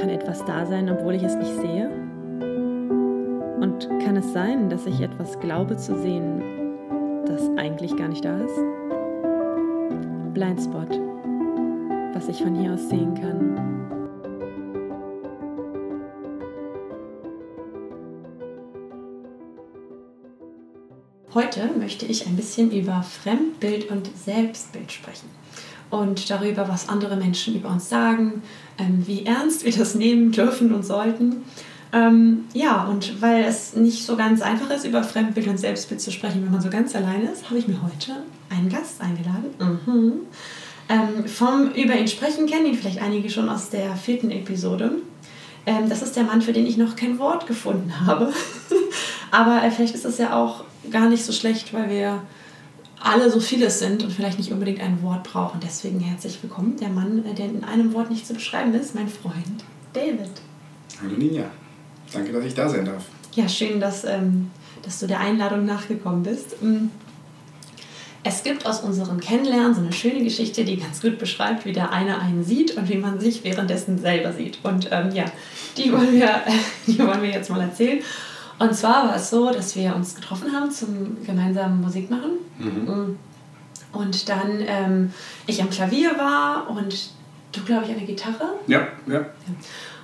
Kann etwas da sein, obwohl ich es nicht sehe? Und kann es sein, dass ich etwas glaube zu sehen, das eigentlich gar nicht da ist? Blindspot, was ich von hier aus sehen kann. Heute möchte ich ein bisschen über Fremdbild und Selbstbild sprechen und darüber, was andere Menschen über uns sagen, ähm, wie ernst wir das nehmen dürfen und sollten. Ähm, ja, und weil es nicht so ganz einfach ist, über Fremdbild und Selbstbild zu sprechen, wenn man so ganz alleine ist, habe ich mir heute einen Gast eingeladen. Mhm. Ähm, vom Über ihn sprechen kennen ihn vielleicht einige schon aus der vierten Episode. Ähm, das ist der Mann, für den ich noch kein Wort gefunden habe. Aber äh, vielleicht ist das ja auch gar nicht so schlecht, weil wir alle so vieles sind und vielleicht nicht unbedingt ein Wort brauchen. Deswegen herzlich willkommen, der Mann, der in einem Wort nicht zu beschreiben ist, mein Freund David. Hallo Ninja, danke, dass ich da sein darf. Ja, schön, dass, ähm, dass du der Einladung nachgekommen bist. Mm. Es gibt aus unserem Kennenlernen so eine schöne Geschichte, die ganz gut beschreibt, wie der eine einen sieht und wie man sich währenddessen selber sieht. Und ähm, ja, die wollen, wir, die wollen wir jetzt mal erzählen. Und zwar war es so, dass wir uns getroffen haben zum gemeinsamen Musikmachen. Mhm. Und dann ähm, ich am Klavier war und du, glaube ich, an der Gitarre. Ja, ja.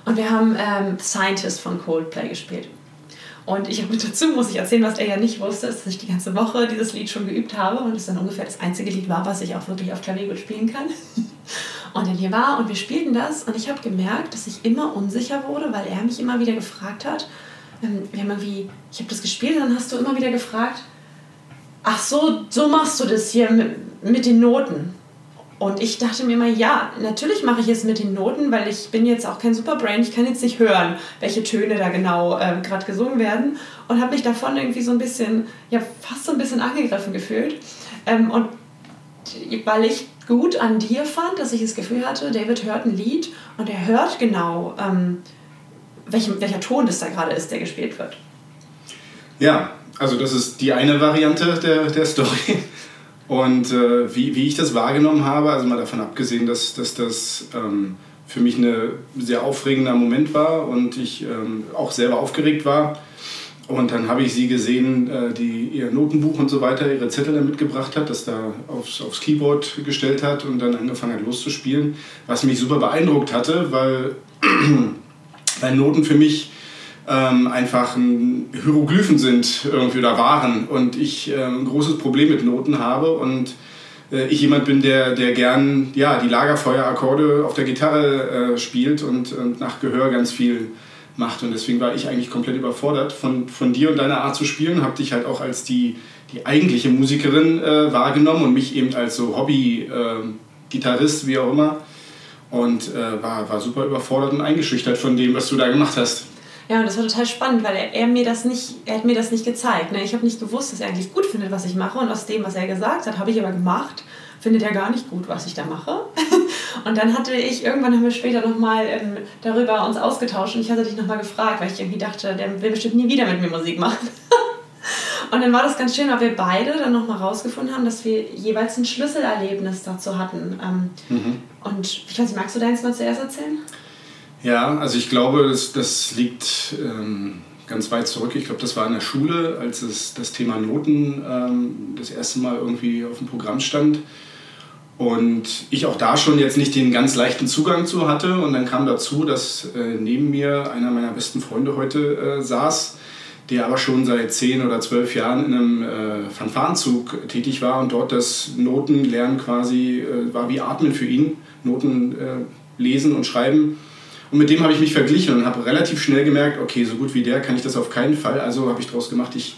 Und wir haben ähm, Scientist von Coldplay gespielt. Und ich habe dazu, muss ich erzählen, was er ja nicht wusste, ist, dass ich die ganze Woche dieses Lied schon geübt habe und es dann ungefähr das einzige Lied war, was ich auch wirklich auf Klavier gut spielen kann. Und dann hier war und wir spielten das und ich habe gemerkt, dass ich immer unsicher wurde, weil er mich immer wieder gefragt hat, wir haben irgendwie, ich habe das gespielt und dann hast du immer wieder gefragt, ach so, so machst du das hier mit, mit den Noten. Und ich dachte mir immer, ja, natürlich mache ich es mit den Noten, weil ich bin jetzt auch kein Superbrain, ich kann jetzt nicht hören, welche Töne da genau äh, gerade gesungen werden und habe mich davon irgendwie so ein bisschen, ja, fast so ein bisschen angegriffen gefühlt. Ähm, und weil ich gut an dir fand, dass ich das Gefühl hatte, David hört ein Lied und er hört genau, ähm, welchem, welcher Ton das da gerade ist, der gespielt wird. Ja, also das ist die eine Variante der, der Story. Und äh, wie, wie ich das wahrgenommen habe, also mal davon abgesehen, dass, dass das ähm, für mich ein sehr aufregender Moment war und ich ähm, auch selber aufgeregt war. Und dann habe ich sie gesehen, äh, die ihr Notenbuch und so weiter, ihre Zettel da mitgebracht hat, das da aufs, aufs Keyboard gestellt hat und dann angefangen hat loszuspielen, was mich super beeindruckt hatte, weil weil Noten für mich ähm, einfach ein Hieroglyphen sind irgendwie oder waren und ich äh, ein großes Problem mit Noten habe und äh, ich jemand bin, der, der gern ja, die Lagerfeuerakkorde auf der Gitarre äh, spielt und, und nach Gehör ganz viel macht und deswegen war ich eigentlich komplett überfordert von, von dir und deiner Art zu spielen, habe dich halt auch als die, die eigentliche Musikerin äh, wahrgenommen und mich eben als so Hobby-Gitarrist, wie auch immer und äh, war, war super überfordert und eingeschüchtert von dem, was du da gemacht hast. Ja, und das war total spannend, weil er, er mir das nicht, er hat mir das nicht gezeigt. Ne? Ich habe nicht gewusst, dass er eigentlich gut findet, was ich mache. Und aus dem, was er gesagt hat, habe ich aber gemacht. Findet er gar nicht gut, was ich da mache. und dann hatte ich, irgendwann haben wir später nochmal ähm, darüber uns ausgetauscht und ich hatte dich nochmal gefragt, weil ich irgendwie dachte, der will bestimmt nie wieder mit mir Musik machen. Und dann war das ganz schön, weil wir beide dann nochmal rausgefunden haben, dass wir jeweils ein Schlüsselerlebnis dazu hatten. Ähm, mhm. Und ich weiß nicht, magst du deins mal zuerst erzählen? Ja, also ich glaube, das, das liegt ähm, ganz weit zurück. Ich glaube, das war in der Schule, als es das Thema Noten ähm, das erste Mal irgendwie auf dem Programm stand. Und ich auch da schon jetzt nicht den ganz leichten Zugang zu hatte. Und dann kam dazu, dass äh, neben mir einer meiner besten Freunde heute äh, saß der aber schon seit zehn oder zwölf Jahren in einem äh, Fanfarenzug tätig war und dort das Notenlernen quasi äh, war wie Atmen für ihn, Noten äh, lesen und schreiben. Und mit dem habe ich mich verglichen und habe relativ schnell gemerkt, okay, so gut wie der kann ich das auf keinen Fall. Also habe ich daraus gemacht, ich,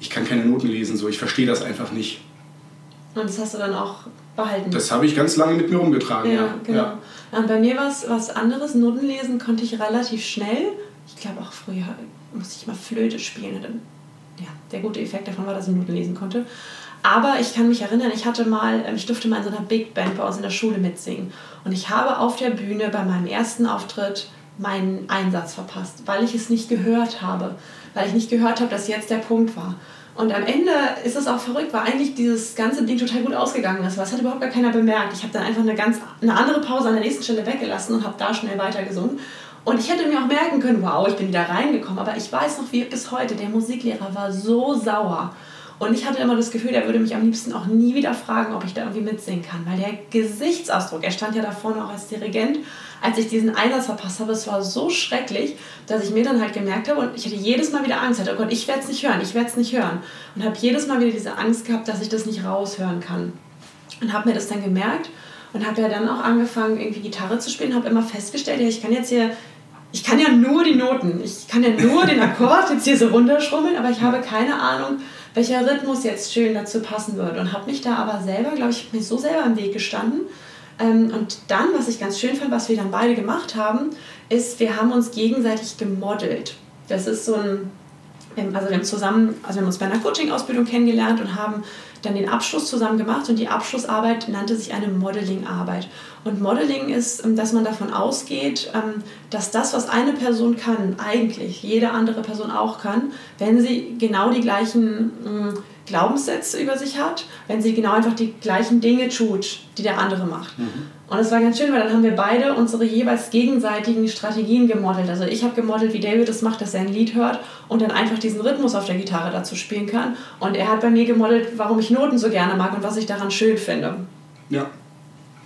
ich kann keine Noten lesen, so ich verstehe das einfach nicht. Und das hast du dann auch behalten? Das habe ich ganz lange mit mir rumgetragen, ja. ja. genau. Ja. Und bei mir war es was anderes. Noten lesen konnte ich relativ schnell. Ich glaube auch früher musste ich mal Flöte spielen. Und dann, ja, der gute Effekt davon war, dass ich Noten lesen konnte. Aber ich kann mich erinnern, ich hatte mal, ähm, ich durfte mal in so einer Big Band bei uns in der Schule mitsingen. Und ich habe auf der Bühne bei meinem ersten Auftritt meinen Einsatz verpasst, weil ich es nicht gehört habe. Weil ich nicht gehört habe, dass jetzt der Punkt war. Und am Ende ist es auch verrückt, weil eigentlich dieses ganze Ding total gut ausgegangen ist. Es hat überhaupt gar keiner bemerkt. Ich habe dann einfach eine ganz eine andere Pause an der nächsten Stelle weggelassen und habe da schnell weitergesungen. Und ich hätte mir auch merken können, wow, ich bin wieder reingekommen. Aber ich weiß noch, wie bis heute, der Musiklehrer war so sauer. Und ich hatte immer das Gefühl, er würde mich am liebsten auch nie wieder fragen, ob ich da irgendwie mitsingen kann. Weil der Gesichtsausdruck, er stand ja da vorne auch als Dirigent, als ich diesen Einsatz verpasst habe, es war so schrecklich, dass ich mir dann halt gemerkt habe und ich hatte jedes Mal wieder Angst, hatte, oh Gott, ich werde es nicht hören, ich werde es nicht hören. Und habe jedes Mal wieder diese Angst gehabt, dass ich das nicht raushören kann. Und habe mir das dann gemerkt und habe ja dann auch angefangen, irgendwie Gitarre zu spielen, habe immer festgestellt, ja, ich kann jetzt hier ich kann ja nur die Noten, ich kann ja nur den Akkord jetzt hier so runterschrummeln, aber ich habe keine Ahnung, welcher Rhythmus jetzt schön dazu passen würde. Und habe mich da aber selber, glaube ich, mir so selber im Weg gestanden. Ähm, und dann, was ich ganz schön fand, was wir dann beide gemacht haben, ist, wir haben uns gegenseitig gemodelt. Das ist so ein, also wir haben zusammen, also wir haben uns bei einer Coaching-Ausbildung kennengelernt und haben dann den Abschluss zusammen gemacht und die Abschlussarbeit nannte sich eine Modeling-Arbeit. Und Modeling ist, ähm, dass man davon ausgeht, ähm, dass das, was eine Person kann, eigentlich jede andere Person auch kann, wenn sie genau die gleichen mm, Glaubenssätze über sich hat, wenn sie genau einfach die gleichen Dinge tut, die der andere macht. Mhm. Und das war ganz schön, weil dann haben wir beide unsere jeweils gegenseitigen Strategien gemodelt. Also ich habe gemodelt, wie David es macht, dass er ein Lied hört und dann einfach diesen Rhythmus auf der Gitarre dazu spielen kann. Und er hat bei mir gemodelt, warum ich Noten so gerne mag und was ich daran schön finde. Ja,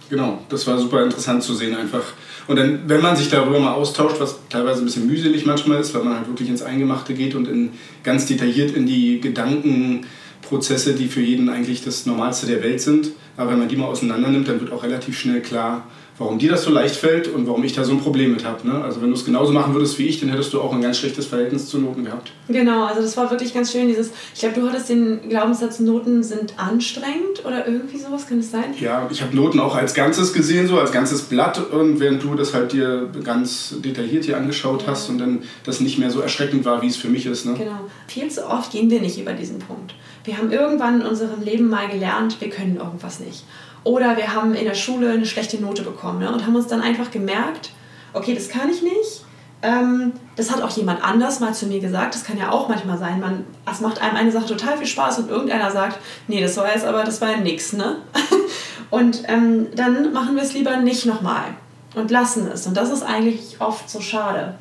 genau. Das war super interessant zu sehen einfach. Und dann, wenn man sich darüber mal austauscht, was teilweise ein bisschen mühselig manchmal ist, weil man halt wirklich ins Eingemachte geht und in, ganz detailliert in die Gedanken Prozesse, die für jeden eigentlich das Normalste der Welt sind. Aber wenn man die mal auseinander nimmt, dann wird auch relativ schnell klar, warum dir das so leicht fällt und warum ich da so ein Problem mit habe. Ne? Also wenn du es genauso machen würdest wie ich, dann hättest du auch ein ganz schlechtes Verhältnis zu Noten gehabt. Genau, also das war wirklich ganz schön. Dieses, ich glaube, du hattest den Glaubenssatz, Noten sind anstrengend oder irgendwie sowas, kann es sein? Ja, ich habe Noten auch als Ganzes gesehen, so als ganzes Blatt und während du das halt dir ganz detailliert hier angeschaut hast und dann das nicht mehr so erschreckend war, wie es für mich ist. Ne? Genau. Viel zu oft gehen wir nicht über diesen Punkt. Wir haben irgendwann in unserem Leben mal gelernt, wir können irgendwas nicht. Oder wir haben in der Schule eine schlechte Note bekommen ne? und haben uns dann einfach gemerkt, okay, das kann ich nicht. Ähm, das hat auch jemand anders mal zu mir gesagt. Das kann ja auch manchmal sein. Man, es macht einem eine Sache total viel Spaß und irgendeiner sagt, nee, das war jetzt aber, das war ja nix, ne? und ähm, dann machen wir es lieber nicht nochmal und lassen es. Und das ist eigentlich oft so schade.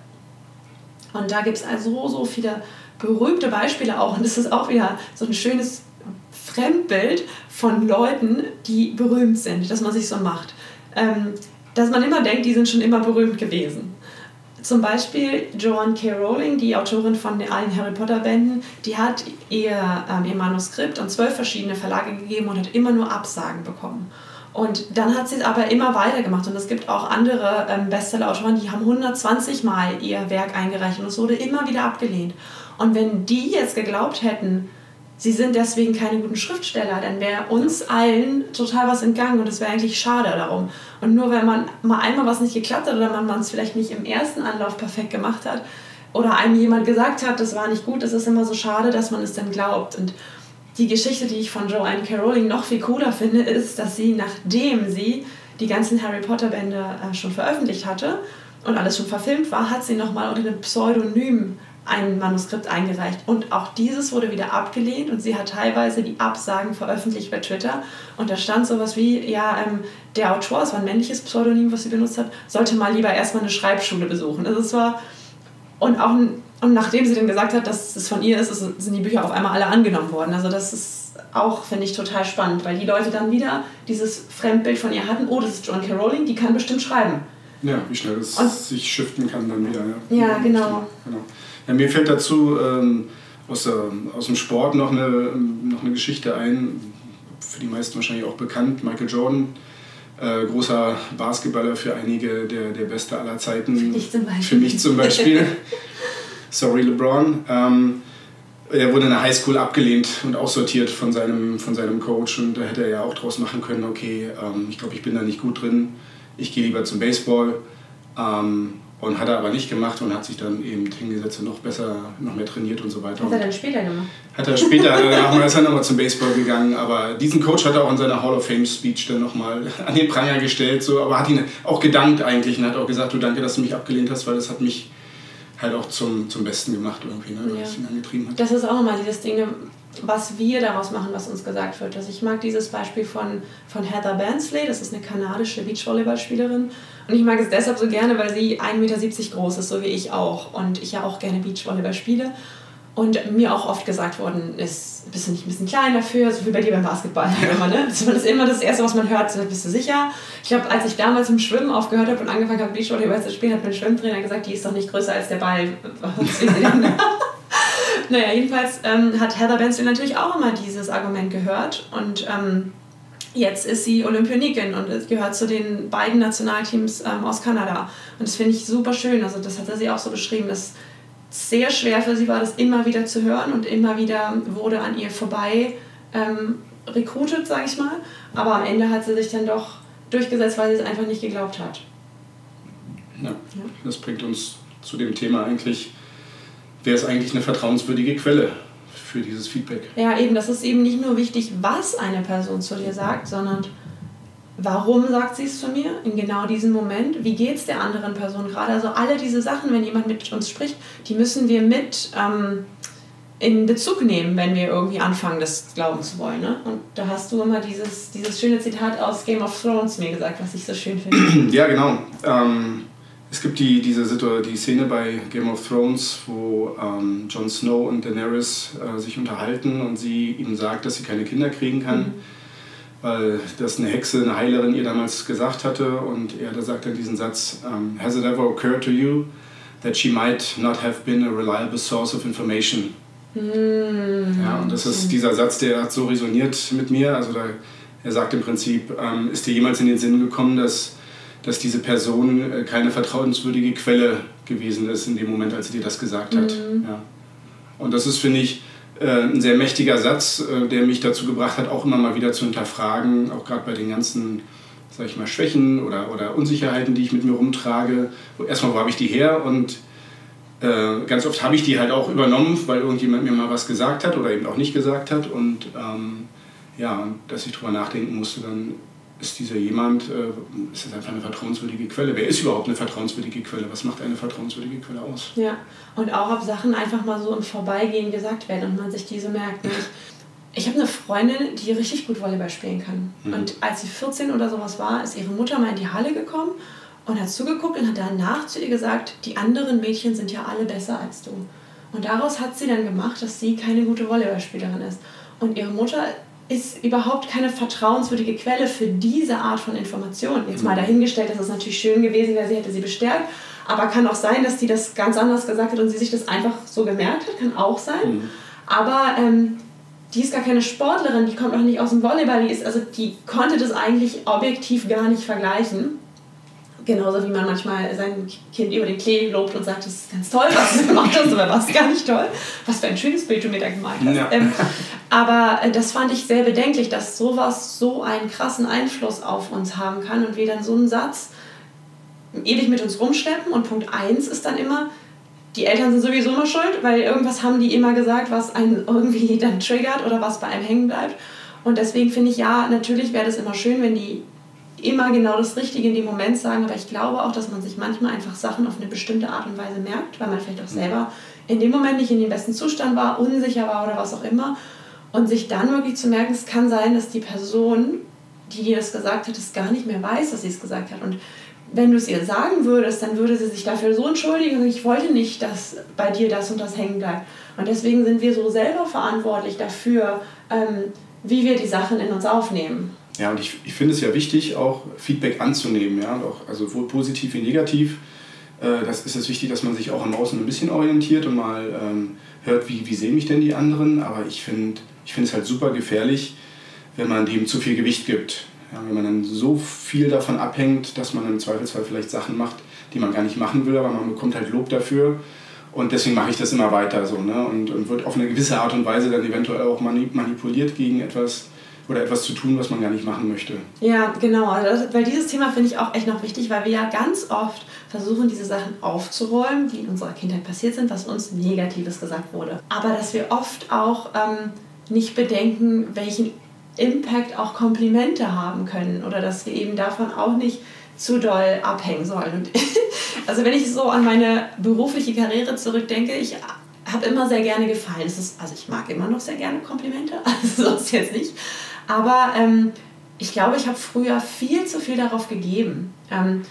Und da gibt es also so, so viele berühmte Beispiele auch. Und das ist auch wieder so ein schönes Fremdbild von Leuten, die berühmt sind, dass man sich so macht. Ähm, dass man immer denkt, die sind schon immer berühmt gewesen. Zum Beispiel Joanne K. Rowling, die Autorin von allen Harry Potter Bänden, die hat ihr, ähm, ihr Manuskript an zwölf verschiedene Verlage gegeben und hat immer nur Absagen bekommen. Und dann hat sie es aber immer weitergemacht. Und es gibt auch andere ähm, Bestseller-Autoren, die haben 120 Mal ihr Werk eingereicht und es wurde immer wieder abgelehnt. Und wenn die jetzt geglaubt hätten, sie sind deswegen keine guten Schriftsteller, dann wäre uns allen total was entgangen und es wäre eigentlich schade darum. Und nur wenn man mal einmal was nicht geklappt hat oder man es vielleicht nicht im ersten Anlauf perfekt gemacht hat oder einem jemand gesagt hat, das war nicht gut, das ist immer so schade, dass man es dann glaubt. Und die Geschichte, die ich von Joanne K. Rowling noch viel cooler finde, ist, dass sie, nachdem sie die ganzen Harry Potter Bände äh, schon veröffentlicht hatte und alles schon verfilmt war, hat sie nochmal unter einem Pseudonym ein Manuskript eingereicht. Und auch dieses wurde wieder abgelehnt und sie hat teilweise die Absagen veröffentlicht bei Twitter. Und da stand sowas wie, ja, ähm, der Autor, es war ein männliches Pseudonym, was sie benutzt hat, sollte mal lieber erstmal eine Schreibschule besuchen. Also es war, und auch, und nachdem sie dann gesagt hat, dass es von ihr ist, sind die Bücher auf einmal alle angenommen worden. Also das ist auch, finde ich, total spannend, weil die Leute dann wieder dieses Fremdbild von ihr hatten, oh, das ist John K. Rowling, die kann bestimmt schreiben. Ja, wie schnell es sich shiften kann dann wieder. Ja, ja genau. genau. Ja, mir fällt dazu ähm, aus, der, aus dem Sport noch eine, noch eine Geschichte ein, für die meisten wahrscheinlich auch bekannt, Michael Jordan. Äh, großer Basketballer für einige der, der Beste aller Zeiten. Für, dich zum Beispiel. für mich zum Beispiel. Sorry, LeBron. Ähm, er wurde in der Highschool abgelehnt und aussortiert von seinem, von seinem Coach und da hätte er ja auch draus machen können, okay, ähm, ich glaube, ich bin da nicht gut drin, ich gehe lieber zum Baseball. Ähm, und hat er aber nicht gemacht und hat sich dann eben hingesetzt und noch besser, noch mehr trainiert und so weiter. Hat er dann später gemacht? Hat er später, danach ist er nochmal zum Baseball gegangen. Aber diesen Coach hat er auch in seiner Hall of Fame Speech dann nochmal an den Pranger gestellt. So, aber hat ihn auch gedankt eigentlich und hat auch gesagt, du danke, dass du mich abgelehnt hast, weil das hat mich halt auch zum, zum Besten gemacht irgendwie, ne, weil ja. es ihn angetrieben hat. Das ist auch nochmal dieses Ding, was wir daraus machen, was uns gesagt wird. Also ich mag dieses Beispiel von, von Heather Bansley, das ist eine kanadische Beachvolleyballspielerin Und ich mag es deshalb so gerne, weil sie 1,70 Meter groß ist, so wie ich auch. Und ich ja auch gerne Beachvolleyball spiele. Und mir auch oft gesagt worden ist, bist du nicht ein bisschen klein dafür, so wie bei dir beim Basketball. Immer, ne? Das ist immer das Erste, was man hört, bist du sicher? Ich glaube, als ich damals im Schwimmen aufgehört habe und angefangen habe, Beachvolleyball zu spielen, hat mein Schwimmtrainer gesagt, die ist doch nicht größer als der Ball. Naja, jedenfalls ähm, hat Heather Bensley natürlich auch immer dieses Argument gehört und ähm, jetzt ist sie Olympionikin und gehört zu den beiden Nationalteams ähm, aus Kanada. Und das finde ich super schön. Also das hat sie auch so beschrieben, dass sehr schwer für sie war, das immer wieder zu hören und immer wieder wurde an ihr vorbei ähm, rekrutiert, sage ich mal. Aber am Ende hat sie sich dann doch durchgesetzt, weil sie es einfach nicht geglaubt hat. Ja, ja. das bringt uns zu dem Thema eigentlich, wer ist eigentlich eine vertrauenswürdige Quelle für dieses Feedback? Ja, eben, das ist eben nicht nur wichtig, was eine Person zu dir sagt, sondern Warum sagt sie es zu mir in genau diesem Moment? Wie geht es der anderen Person gerade? Also alle diese Sachen, wenn jemand mit uns spricht, die müssen wir mit ähm, in Bezug nehmen, wenn wir irgendwie anfangen, das glauben zu wollen. Ne? Und da hast du immer dieses, dieses schöne Zitat aus Game of Thrones mir gesagt, was ich so schön finde. Ja, genau. Ähm, es gibt die, diese die Szene bei Game of Thrones, wo ähm, Jon Snow und Daenerys äh, sich unterhalten und sie ihm sagt, dass sie keine Kinder kriegen kann. Mhm weil das eine Hexe, eine Heilerin ihr damals gesagt hatte und er da sagt dann diesen Satz, um, Has it ever occurred to you that she might not have been a reliable source of information? Mm. Ja, und das ist dieser Satz, der hat so resoniert mit mir. Also da, er sagt im Prinzip, ähm, ist dir jemals in den Sinn gekommen, dass, dass diese Person äh, keine vertrauenswürdige Quelle gewesen ist in dem Moment, als sie dir das gesagt hat. Mm. Ja. Und das ist, finde ich, äh, ein sehr mächtiger Satz, äh, der mich dazu gebracht hat, auch immer mal wieder zu hinterfragen, auch gerade bei den ganzen, sag ich mal, Schwächen oder, oder Unsicherheiten, die ich mit mir rumtrage. Erstmal, wo habe ich die her? Und äh, ganz oft habe ich die halt auch übernommen, weil irgendjemand mir mal was gesagt hat oder eben auch nicht gesagt hat. Und ähm, ja, dass ich darüber nachdenken musste, dann ist dieser jemand, äh, ist das einfach eine vertrauenswürdige Quelle? Wer ist überhaupt eine vertrauenswürdige Quelle? Was macht eine vertrauenswürdige Quelle aus? Ja, und auch ob Sachen einfach mal so im Vorbeigehen gesagt werden und man sich diese merkt. Nicht? Ich habe eine Freundin, die richtig gut Volleyball spielen kann. Mhm. Und als sie 14 oder sowas war, ist ihre Mutter mal in die Halle gekommen und hat zugeguckt und hat danach zu ihr gesagt, die anderen Mädchen sind ja alle besser als du. Und daraus hat sie dann gemacht, dass sie keine gute Volleyballspielerin ist. Und ihre Mutter ist überhaupt keine vertrauenswürdige Quelle für diese Art von Information. Jetzt mal mhm. dahingestellt, dass es natürlich schön gewesen wäre, sie hätte sie bestärkt. Aber kann auch sein, dass die das ganz anders gesagt hat und sie sich das einfach so gemerkt hat. Kann auch sein. Mhm. Aber ähm, die ist gar keine Sportlerin, die kommt auch nicht aus dem Volleyball. Die, ist, also die konnte das eigentlich objektiv gar nicht vergleichen. Genauso wie man manchmal sein Kind über den Klee lobt und sagt, das ist ganz toll, was du gemacht hast, aber was gar nicht toll. Was für ein schönes Bild du mir da gemalt hast. Ja. Ähm, aber äh, das fand ich sehr bedenklich, dass sowas so einen krassen Einfluss auf uns haben kann und wir dann so einen Satz ewig mit uns rumschleppen. Und Punkt 1 ist dann immer, die Eltern sind sowieso immer schuld, weil irgendwas haben die immer gesagt, was einen irgendwie dann triggert oder was bei einem hängen bleibt. Und deswegen finde ich, ja, natürlich wäre das immer schön, wenn die immer genau das Richtige in dem Moment sagen, aber ich glaube auch, dass man sich manchmal einfach Sachen auf eine bestimmte Art und Weise merkt, weil man vielleicht auch selber in dem Moment nicht in dem besten Zustand war, unsicher war oder was auch immer. Und sich dann wirklich zu merken, es kann sein, dass die Person, die dir das gesagt hat, es gar nicht mehr weiß, dass sie es gesagt hat. Und wenn du es ihr sagen würdest, dann würde sie sich dafür so entschuldigen, ich wollte nicht, dass bei dir das und das hängen bleibt. Und deswegen sind wir so selber verantwortlich dafür, ähm, wie wir die Sachen in uns aufnehmen. Ja, und ich, ich finde es ja wichtig, auch Feedback anzunehmen, ja, auch, also sowohl positiv wie negativ. Äh, das ist es wichtig, dass man sich auch am Außen ein bisschen orientiert und mal ähm, hört, wie, wie sehen mich denn die anderen. Aber ich finde ich find es halt super gefährlich, wenn man dem zu viel Gewicht gibt. Ja, wenn man dann so viel davon abhängt, dass man im Zweifelsfall vielleicht Sachen macht, die man gar nicht machen will, aber man bekommt halt Lob dafür. Und deswegen mache ich das immer weiter so. Ne? Und, und wird auf eine gewisse Art und Weise dann eventuell auch manipuliert gegen etwas, oder etwas zu tun, was man gar nicht machen möchte. Ja, genau. Also, weil dieses Thema finde ich auch echt noch wichtig, weil wir ja ganz oft versuchen, diese Sachen aufzuräumen, die in unserer Kindheit passiert sind, was uns Negatives gesagt wurde. Aber dass wir oft auch ähm, nicht bedenken, welchen Impact auch Komplimente haben können oder dass wir eben davon auch nicht zu doll abhängen sollen. Also wenn ich so an meine berufliche Karriere zurückdenke, ich habe immer sehr gerne gefallen. Ist, also ich mag immer noch sehr gerne Komplimente, also sonst jetzt nicht. Aber ähm, ich glaube, ich habe früher viel zu viel darauf gegeben. Ähm,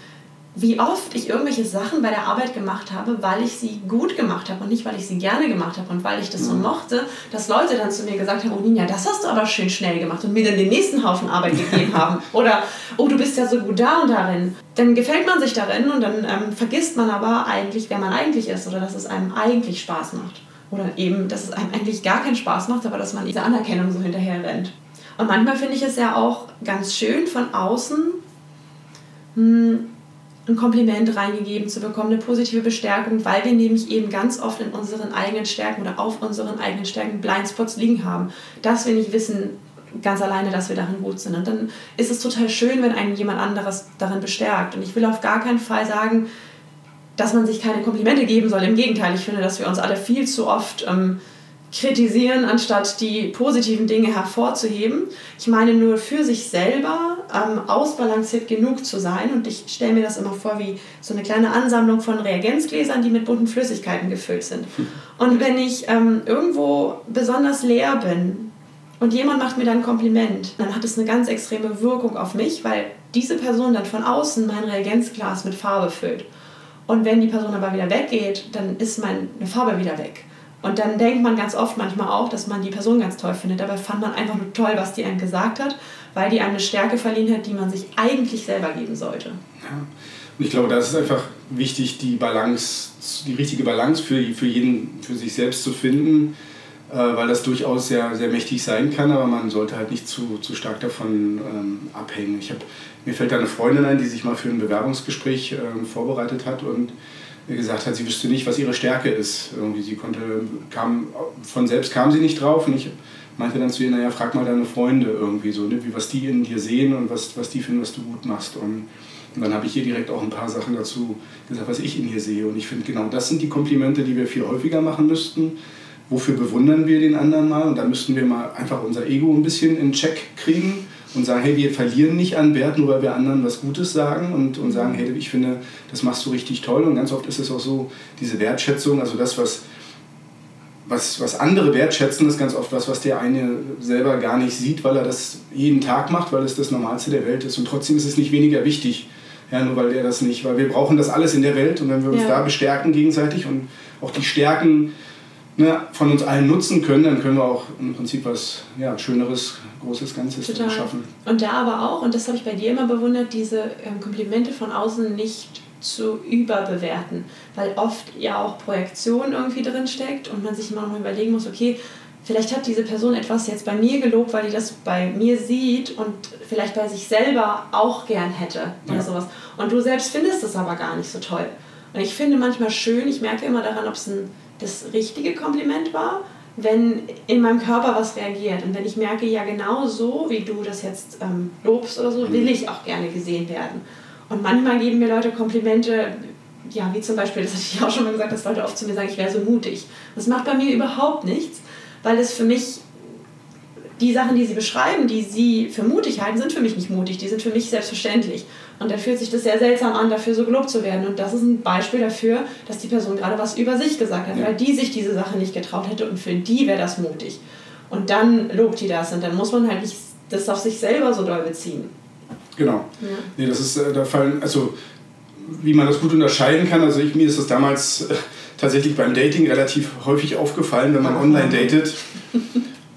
wie oft ich irgendwelche Sachen bei der Arbeit gemacht habe, weil ich sie gut gemacht habe und nicht, weil ich sie gerne gemacht habe und weil ich das so mhm. mochte, dass Leute dann zu mir gesagt haben, oh Ninja, das hast du aber schön schnell gemacht und mir dann den nächsten Haufen Arbeit gegeben haben. Oder, oh, du bist ja so gut da und darin. Dann gefällt man sich darin und dann ähm, vergisst man aber eigentlich, wer man eigentlich ist oder dass es einem eigentlich Spaß macht. Oder eben, dass es einem eigentlich gar keinen Spaß macht, aber dass man diese Anerkennung so hinterher rennt. Und manchmal finde ich es ja auch ganz schön von außen, mh, hm, ein Kompliment reingegeben zu bekommen, eine positive Bestärkung, weil wir nämlich eben ganz oft in unseren eigenen Stärken oder auf unseren eigenen Stärken Blindspots liegen haben, dass wir nicht wissen ganz alleine, dass wir darin gut sind. Und dann ist es total schön, wenn einen jemand anderes darin bestärkt. Und ich will auf gar keinen Fall sagen, dass man sich keine Komplimente geben soll. Im Gegenteil, ich finde, dass wir uns alle viel zu oft ähm, kritisieren, anstatt die positiven Dinge hervorzuheben. Ich meine nur für sich selber ähm, ausbalanciert genug zu sein. Und ich stelle mir das immer vor wie so eine kleine Ansammlung von Reagenzgläsern, die mit bunten Flüssigkeiten gefüllt sind. Und wenn ich ähm, irgendwo besonders leer bin und jemand macht mir dann ein Kompliment, dann hat es eine ganz extreme Wirkung auf mich, weil diese Person dann von außen mein Reagenzglas mit Farbe füllt. Und wenn die Person aber wieder weggeht, dann ist meine Farbe wieder weg. Und dann denkt man ganz oft manchmal auch, dass man die Person ganz toll findet. Dabei fand man einfach nur toll, was die einem gesagt hat, weil die eine Stärke verliehen hat, die man sich eigentlich selber geben sollte. Ja. Und ich glaube, da ist es einfach wichtig, die Balance, die richtige Balance für, für jeden, für sich selbst zu finden, äh, weil das durchaus sehr, sehr mächtig sein kann, aber man sollte halt nicht zu, zu stark davon ähm, abhängen. Ich hab, mir fällt da eine Freundin ein, die sich mal für ein Bewerbungsgespräch ähm, vorbereitet hat und gesagt hat, sie wüsste nicht, was ihre Stärke ist. Irgendwie sie konnte, kam, von selbst kam sie nicht drauf und ich meinte dann zu ihr, naja, frag mal deine Freunde irgendwie so, ne, wie, was die in dir sehen und was, was die finden, was du gut machst. Und, und dann habe ich ihr direkt auch ein paar Sachen dazu gesagt, was ich in ihr sehe. Und ich finde, genau das sind die Komplimente, die wir viel häufiger machen müssten. Wofür bewundern wir den anderen mal? Und da müssten wir mal einfach unser Ego ein bisschen in Check kriegen und sagen, hey, wir verlieren nicht an Wert, nur weil wir anderen was Gutes sagen und, und sagen, hey, ich finde, das machst du richtig toll. Und ganz oft ist es auch so, diese Wertschätzung, also das, was, was, was andere wertschätzen, ist ganz oft was, was der eine selber gar nicht sieht, weil er das jeden Tag macht, weil es das Normalste der Welt ist. Und trotzdem ist es nicht weniger wichtig, ja, nur weil der das nicht, weil wir brauchen das alles in der Welt und wenn wir uns ja. da bestärken gegenseitig und auch die Stärken ne, von uns allen nutzen können, dann können wir auch im Prinzip was ja, Schöneres, Großes, Ganzes Total. schaffen. Und da aber auch, und das habe ich bei dir immer bewundert, diese ähm, Komplimente von außen nicht zu überbewerten, weil oft ja auch Projektion irgendwie drin steckt und man sich immer noch überlegen muss, okay, vielleicht hat diese Person etwas jetzt bei mir gelobt, weil die das bei mir sieht und vielleicht bei sich selber auch gern hätte oder ja. sowas. Und du selbst findest es aber gar nicht so toll. Und ich finde manchmal schön, ich merke immer daran, ob es ein das richtige Kompliment war, wenn in meinem Körper was reagiert. Und wenn ich merke, ja, genau so, wie du das jetzt ähm, lobst oder so, will mhm. ich auch gerne gesehen werden. Und manchmal geben mir Leute Komplimente, ja, wie zum Beispiel, das hatte ich auch schon mal gesagt, dass Leute oft zu mir sagen, ich wäre so mutig. Das macht bei mir überhaupt nichts, weil es für mich die Sachen, die sie beschreiben, die sie für mutig halten, sind für mich nicht mutig, die sind für mich selbstverständlich. Und dann fühlt sich das sehr seltsam an, dafür so gelobt zu werden. Und das ist ein Beispiel dafür, dass die Person gerade was über sich gesagt hat, ja. weil die sich diese Sache nicht getraut hätte und für die wäre das mutig. Und dann lobt die das und dann muss man halt nicht das auf sich selber so doll beziehen. Genau. Ja. Nee, das ist äh, der Fall, also wie man das gut unterscheiden kann. Also ich, mir ist das damals äh, tatsächlich beim Dating relativ häufig aufgefallen, wenn man online datet.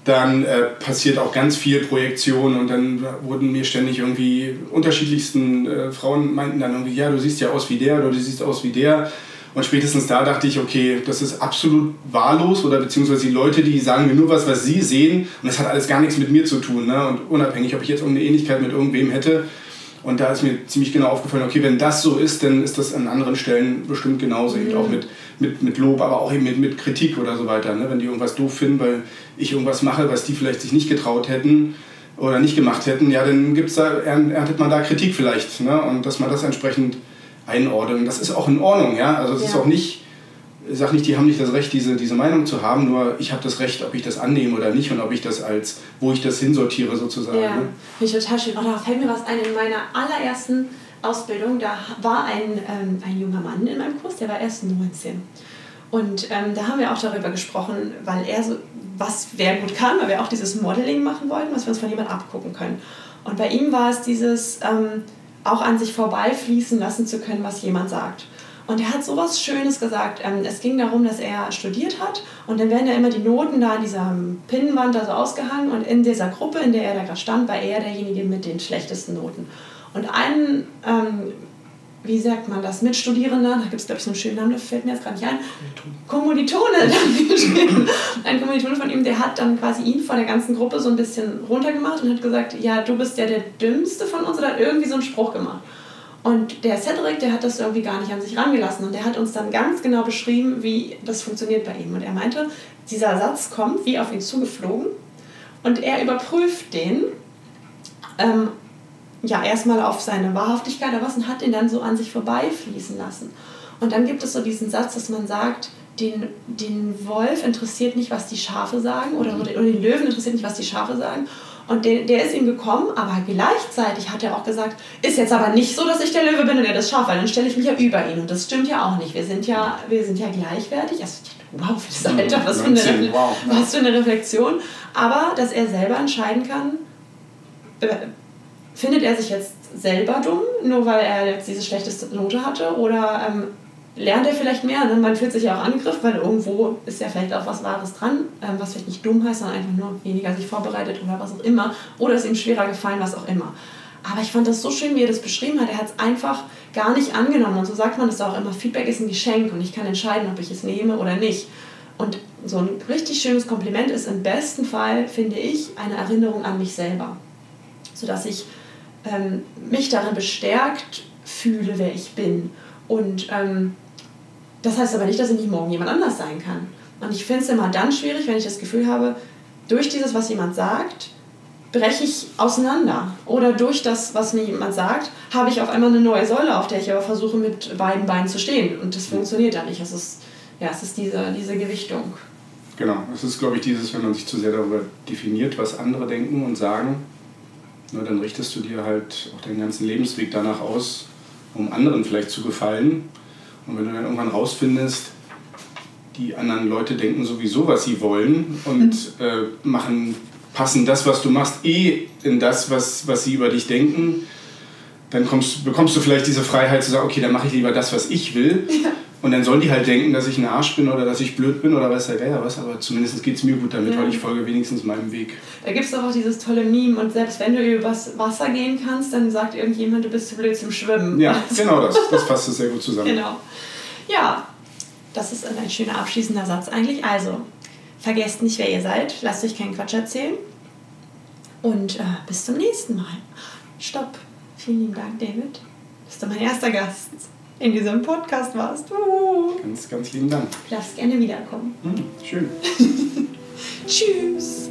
Dann äh, passiert auch ganz viel Projektion und dann wurden mir ständig irgendwie unterschiedlichsten äh, Frauen meinten dann irgendwie, ja, du siehst ja aus wie der oder du siehst aus wie der. Und spätestens da dachte ich, okay, das ist absolut wahllos oder beziehungsweise die Leute, die sagen mir nur was, was sie sehen und das hat alles gar nichts mit mir zu tun. Ne? Und unabhängig, ob ich jetzt irgendeine Ähnlichkeit mit irgendwem hätte. Und da ist mir ziemlich genau aufgefallen, okay, wenn das so ist, dann ist das an anderen Stellen bestimmt genauso. Mhm. Auch mit mit, mit Lob, aber auch eben mit, mit Kritik oder so weiter. Ne? Wenn die irgendwas doof finden, weil ich irgendwas mache, was die vielleicht sich nicht getraut hätten oder nicht gemacht hätten, ja, dann gibt's da, erntet man da Kritik vielleicht. Ne? Und dass man das entsprechend einordnet. Das ist auch in Ordnung, ja. Also es ja. ist auch nicht, ich sage nicht, die haben nicht das Recht, diese, diese Meinung zu haben, nur ich habe das Recht, ob ich das annehme oder nicht und ob ich das als, wo ich das hinsortiere sozusagen. Ja, ne? finde ich total schön. Oh, da fällt mir was ein in meiner allerersten Ausbildung, da war ein, ähm, ein junger Mann in meinem Kurs, der war erst 19. Und ähm, da haben wir auch darüber gesprochen, weil er so, was wer gut kann, weil wir auch dieses Modeling machen wollten, was wir uns von jemandem abgucken können. Und bei ihm war es dieses, ähm, auch an sich vorbeifließen lassen zu können, was jemand sagt. Und er hat sowas Schönes gesagt. Ähm, es ging darum, dass er studiert hat und dann werden ja immer die Noten da an dieser Pinnwand da so ausgehangen und in dieser Gruppe, in der er da gerade stand, war er derjenige mit den schlechtesten Noten. Und ein, ähm, wie sagt man das, Mitstudierender, da gibt es glaube ich so einen schönen Namen, das fällt mir jetzt gerade nicht ein, Kommilitone, ein Kommilitone von ihm, der hat dann quasi ihn vor der ganzen Gruppe so ein bisschen runtergemacht und hat gesagt, ja, du bist ja der Dümmste von uns oder hat irgendwie so einen Spruch gemacht. Und der Cedric, der hat das irgendwie gar nicht an sich rangelassen und der hat uns dann ganz genau beschrieben, wie das funktioniert bei ihm. Und er meinte, dieser Satz kommt wie auf ihn zugeflogen und er überprüft den ähm, ja erstmal auf seine Wahrhaftigkeit oder was und hat ihn dann so an sich vorbeifließen lassen. Und dann gibt es so diesen Satz, dass man sagt, den, den Wolf interessiert nicht, was die Schafe sagen oder, oder den Löwen interessiert nicht, was die Schafe sagen. Und der, der ist ihm gekommen, aber gleichzeitig hat er auch gesagt, ist jetzt aber nicht so, dass ich der Löwe bin und er das Schaf, weil dann stelle ich mich ja über ihn. Und das stimmt ja auch nicht. Wir sind ja, wir sind ja gleichwertig. Also, wow, für das Alter, was für, eine, wow, was für eine Reflexion. Aber dass er selber entscheiden kann, äh, findet er sich jetzt selber dumm, nur weil er jetzt diese schlechteste Note hatte? Oder ähm, lernt er vielleicht mehr. Ne? Man fühlt sich ja auch angegriffen, weil irgendwo ist ja vielleicht auch was Wahres dran, ähm, was vielleicht nicht dumm heißt, sondern einfach nur weniger sich vorbereitet oder was auch immer. Oder ist ihm schwerer gefallen, was auch immer. Aber ich fand das so schön, wie er das beschrieben hat. Er hat es einfach gar nicht angenommen. Und so sagt man das auch immer. Feedback ist ein Geschenk und ich kann entscheiden, ob ich es nehme oder nicht. Und so ein richtig schönes Kompliment ist im besten Fall, finde ich, eine Erinnerung an mich selber. Sodass ich ähm, mich darin bestärkt fühle, wer ich bin. Und ähm, das heißt aber nicht, dass ich nicht morgen jemand anders sein kann. Und ich finde es immer dann schwierig, wenn ich das Gefühl habe, durch dieses, was jemand sagt, breche ich auseinander. Oder durch das, was mir jemand sagt, habe ich auf einmal eine neue Säule, auf der ich aber versuche, mit beiden Beinen zu stehen. Und das funktioniert dann nicht. Es ist, ja, es ist diese, diese Gewichtung. Genau, es ist, glaube ich, dieses, wenn man sich zu sehr darüber definiert, was andere denken und sagen, ne, dann richtest du dir halt auch deinen ganzen Lebensweg danach aus, um anderen vielleicht zu gefallen und wenn du dann irgendwann rausfindest, die anderen Leute denken sowieso, was sie wollen und mhm. äh, machen, passen das, was du machst, eh in das, was, was sie über dich denken, dann kommst, bekommst du vielleicht diese Freiheit zu sagen, okay, dann mache ich lieber das, was ich will. Ja. Und dann sollen die halt denken, dass ich ein Arsch bin oder dass ich blöd bin oder weiß der Geier was, aber zumindest geht es mir gut damit, ja. weil ich folge wenigstens meinem Weg. Da gibt es doch auch dieses tolle Meme und selbst wenn du übers Wasser gehen kannst, dann sagt irgendjemand, du bist zu blöd zum Schwimmen. Ja, also. genau das. Das fasst es sehr gut zusammen. Genau. Ja, das ist ein schöner abschließender Satz eigentlich. Also, vergesst nicht, wer ihr seid, lasst euch keinen Quatsch erzählen und äh, bis zum nächsten Mal. Stopp. Vielen lieben Dank, David. Bist du mein erster Gast in diesem Podcast warst. Uh. Ganz, ganz lieben Dank. Du darfst gerne wiederkommen. Hm, schön. Tschüss.